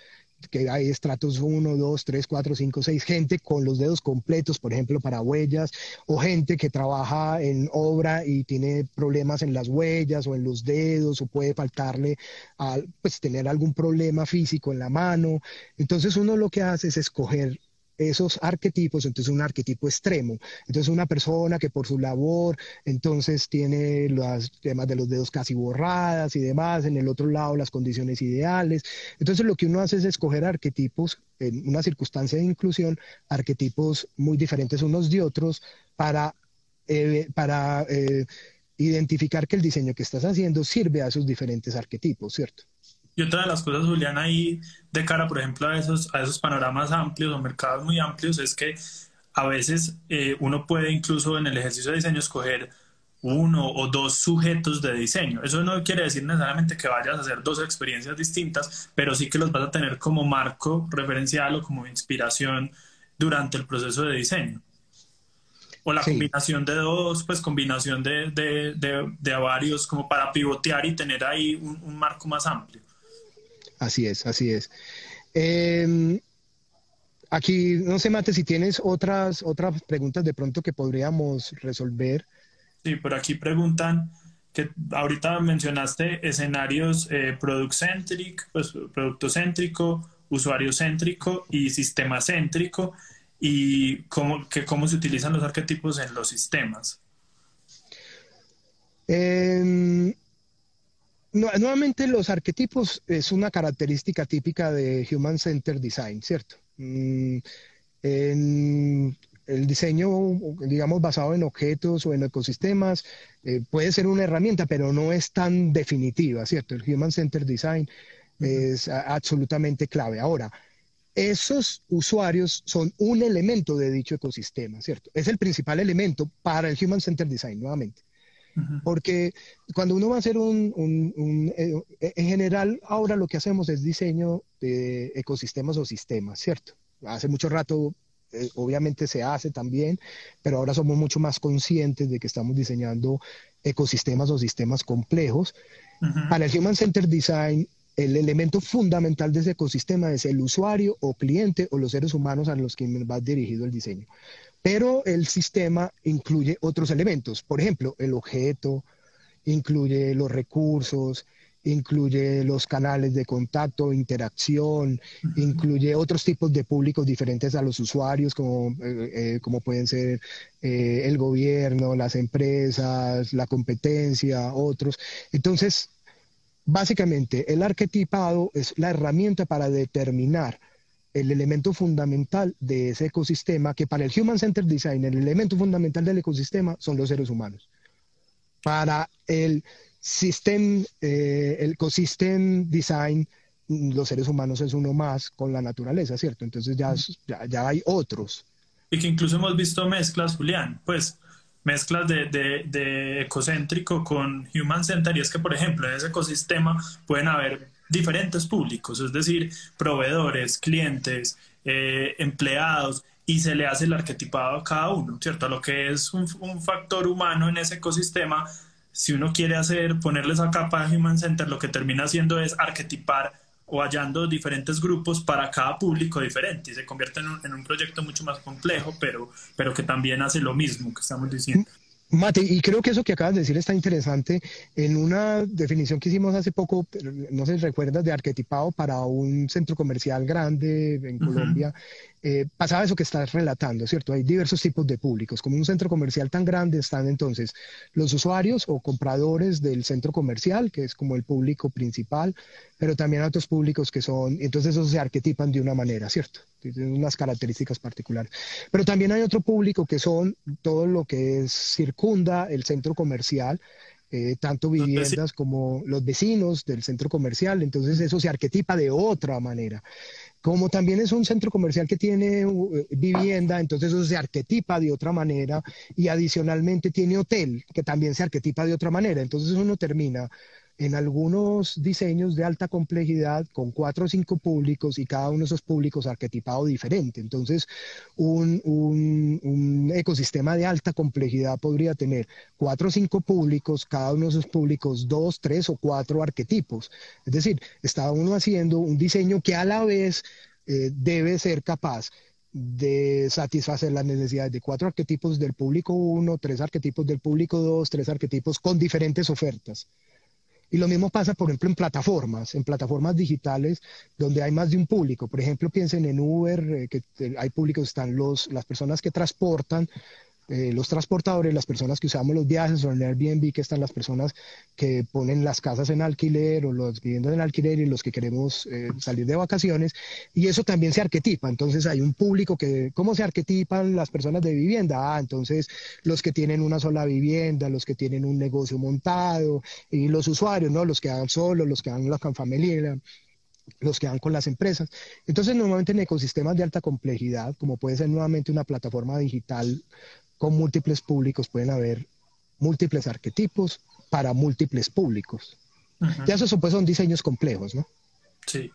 que hay estratos 1, 2, 3, 4, 5, 6, gente con los dedos completos, por ejemplo, para huellas, o gente que trabaja en obra y tiene problemas en las huellas o en los dedos, o puede faltarle, pues tener algún problema físico en la mano. Entonces uno lo que hace es escoger esos arquetipos, entonces un arquetipo extremo. Entonces una persona que por su labor, entonces tiene los temas de los dedos casi borradas y demás, en el otro lado las condiciones ideales. Entonces lo que uno hace es escoger arquetipos en una circunstancia de inclusión, arquetipos muy diferentes unos de otros para, eh, para eh, identificar que el diseño que estás haciendo sirve a esos diferentes arquetipos, ¿cierto? Y otra de las cosas, Julián, ahí de cara, por ejemplo, a esos, a esos panoramas amplios o mercados muy amplios, es que a veces eh, uno puede incluso en el ejercicio de diseño escoger uno o dos sujetos de diseño. Eso no quiere decir necesariamente que vayas a hacer dos experiencias distintas, pero sí que los vas a tener como marco referencial o como inspiración durante el proceso de diseño. O la combinación de dos, pues combinación de, de, de, varios, como para pivotear y tener ahí un marco más amplio. Así es, así es. Em, aquí, no sé, Mate, si tienes otras, otras preguntas de pronto que podríamos resolver. Sí, por aquí preguntan que ahorita mencionaste escenarios eh, product centric, pues producto céntrico, usuario céntrico y sistema céntrico y cómo, que cómo se utilizan los arquetipos en los sistemas. Eh, nuevamente los arquetipos es una característica típica de Human Centered Design, ¿cierto? Mm, en el diseño, digamos, basado en objetos o en ecosistemas, eh, puede ser una herramienta, pero no es tan definitiva, ¿cierto? El Human Centered Design es absolutamente clave. Ahora, esos usuarios son un elemento de dicho ecosistema, ¿cierto? Es el principal elemento para el Human Centered Design, nuevamente. Porque cuando uno va a hacer un, eh, en general, ahora lo que hacemos es diseño de ecosistemas o sistemas, ¿cierto? Hace mucho rato, eh, obviamente se hace también, pero ahora somos mucho más conscientes de que estamos diseñando ecosistemas o sistemas complejos. Para el Human Centered Design, el elemento fundamental de ese ecosistema es el usuario o cliente o los seres humanos a los que va dirigido el diseño. Pero el sistema incluye otros elementos, por ejemplo, el objeto, incluye los recursos, incluye los canales de contacto, interacción, incluye otros tipos de públicos diferentes a los usuarios, como, eh, eh, como pueden ser eh, el gobierno, las empresas, la competencia, otros. Entonces, básicamente, el arquetipado es la herramienta para determinar el elemento fundamental de ese ecosistema, que para el Human Centered Design, el elemento fundamental del ecosistema son los seres humanos. Para el System, eh, el ecosystem design, los seres humanos es uno más con la naturaleza, ¿cierto? Entonces ya, ya, hay otros. Y que incluso hemos visto mezclas, Julián, pues mezclas de, de, de ecocéntrico con human centered, y es que, por ejemplo, en ese ecosistema pueden haber diferentes públicos, es decir, proveedores, clientes, eh, empleados, y se le hace el arquetipado a cada uno, ¿cierto? Lo que es un, factor humano en ese ecosistema si uno quiere hacer, ponerle esa capa de Human Center, lo que termina haciendo es arquetipar o hallando diferentes grupos para cada público diferente y se convierte en un, en un proyecto mucho más complejo, pero, pero que también hace lo mismo que estamos diciendo. Mate, y creo que eso que acabas de decir está interesante. En una definición que hicimos hace poco, no sé si recuerdas, de arquetipado para un centro comercial grande en Colombia, eh, pasaba eso que estás relatando, ¿cierto? Hay diversos tipos de públicos. Como un centro comercial tan grande están entonces los usuarios o compradores del centro comercial, que es como el público principal, pero también otros públicos que son, entonces esos se arquetipan de una manera, ¿cierto? Tienen unas características particulares. Pero también hay otro público que son todo lo que circunda el centro comercial, eh, tanto viviendas como los vecinos del centro comercial, entonces eso se arquetipa de otra manera. Como también es un centro comercial que tiene uh, vivienda, entonces eso se arquetipa de otra manera y adicionalmente tiene hotel, que también se arquetipa de otra manera. Entonces uno termina en algunos diseños de alta complejidad con cuatro o cinco públicos y cada uno de esos públicos arquetipado diferente. Entonces, un, ecosistema de alta complejidad podría tener cuatro o cinco públicos, cada uno de esos públicos dos, tres o cuatro arquetipos. Es decir, está uno haciendo un diseño que a la vez eh, debe ser capaz de satisfacer las necesidades de cuatro arquetipos del público uno, tres arquetipos del público dos, tres arquetipos con diferentes ofertas. Y lo mismo pasa, por ejemplo, en plataformas, en plataformas digitales donde hay más de un público. Por ejemplo, piensen en Uber, eh, que hay públicos, están los, las personas que transportan, eh, los transportadores, las personas que usamos los viajes o en Airbnb, que están las personas que ponen las casas en alquiler o las viviendas en alquiler y los que queremos eh, salir de vacaciones. Y eso también se arquetipa. Entonces hay un público que, ¿cómo se arquetipan las personas de vivienda? Ah, entonces los que tienen una sola vivienda, los que tienen un negocio montado y los usuarios, ¿no? Los que van solos, los que van la familia los que van con las empresas. Entonces, normalmente en ecosistemas de alta complejidad, como puede ser nuevamente una plataforma digital con múltiples públicos pueden haber múltiples arquetipos para múltiples públicos. Ya eso pues son diseños complejos, ¿no? Sí.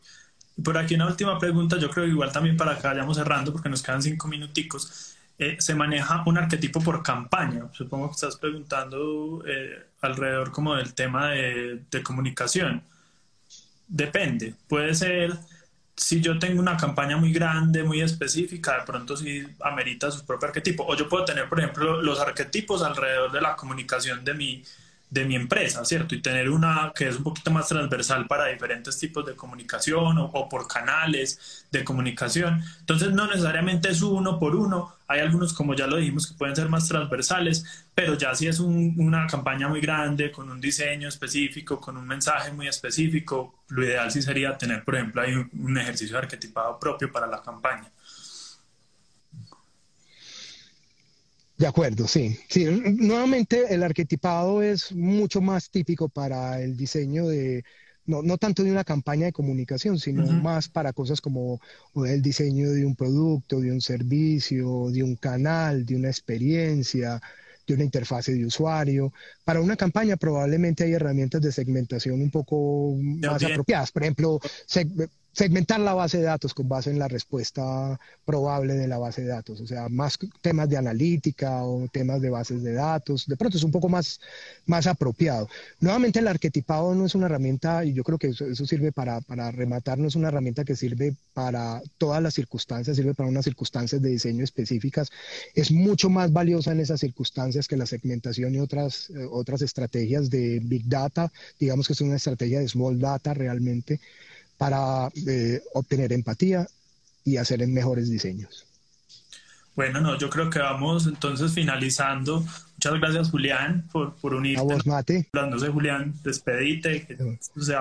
Por aquí una última pregunta, yo creo igual también para que vayamos cerrando, porque nos quedan cinco minuticos. Eh, se maneja un arquetipo por campaña. Supongo que estás preguntando eh, alrededor como del tema de, de comunicación. Depende. Puede ser si yo tengo una campaña muy grande, muy específica, de pronto sí amerita su propio arquetipo. O yo puedo tener, por ejemplo, los arquetipos alrededor de la comunicación de mi, de mi empresa, ¿cierto? Y tener una que es un poquito más transversal para diferentes tipos de comunicación o, por canales de comunicación. Entonces, no necesariamente es uno por uno. Hay algunos, como ya lo dijimos, que pueden ser más transversales, pero ya si es una campaña muy grande, con un diseño específico, con un mensaje muy específico, lo ideal sí sería tener, por ejemplo, ahí un ejercicio arquetipado propio para la campaña. De acuerdo, sí. Sí, nuevamente el arquetipado es mucho más típico para el diseño de, no, no tanto de una campaña de comunicación, sino más para cosas como el diseño de un producto, de un servicio, de un canal, de una experiencia, de una interfase de usuario. Para una campaña probablemente hay herramientas de segmentación un poco más apropiadas. Por ejemplo, segmentar la base de datos con base en la respuesta probable de la base de datos, o sea, más temas de analítica o temas de bases de datos, de pronto es un poco más, más apropiado. Nuevamente el arquetipado no es una herramienta, y yo creo que eso, sirve para, para, rematar, es una herramienta que sirve para todas las circunstancias, sirve para unas circunstancias de diseño específicas, es mucho más valiosa en esas circunstancias que la segmentación y otras, eh, otras estrategias de Big Data, digamos que es una estrategia de Small Data realmente para eh, obtener empatía y hacer mejores diseños. Bueno, no, yo creo que vamos entonces finalizando. Muchas gracias, Julián, por, por unirte. A vos, Mate. No sé, Julián, despedite.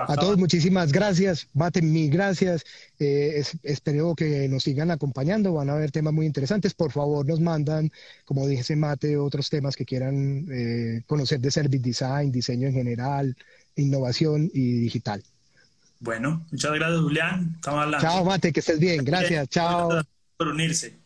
a, todos, muchísimas gracias. Mate, mil gracias. Eh, espero que nos sigan acompañando. Van a haber temas muy interesantes. Por favor, nos mandan, como dije, Mate, otros temas que quieran eh, conocer de Service Design, diseño en general, innovación y digital. Bueno, muchas gracias, Julián. Chao, Mate, que estés bien. Gracias. Chao. Por unirse.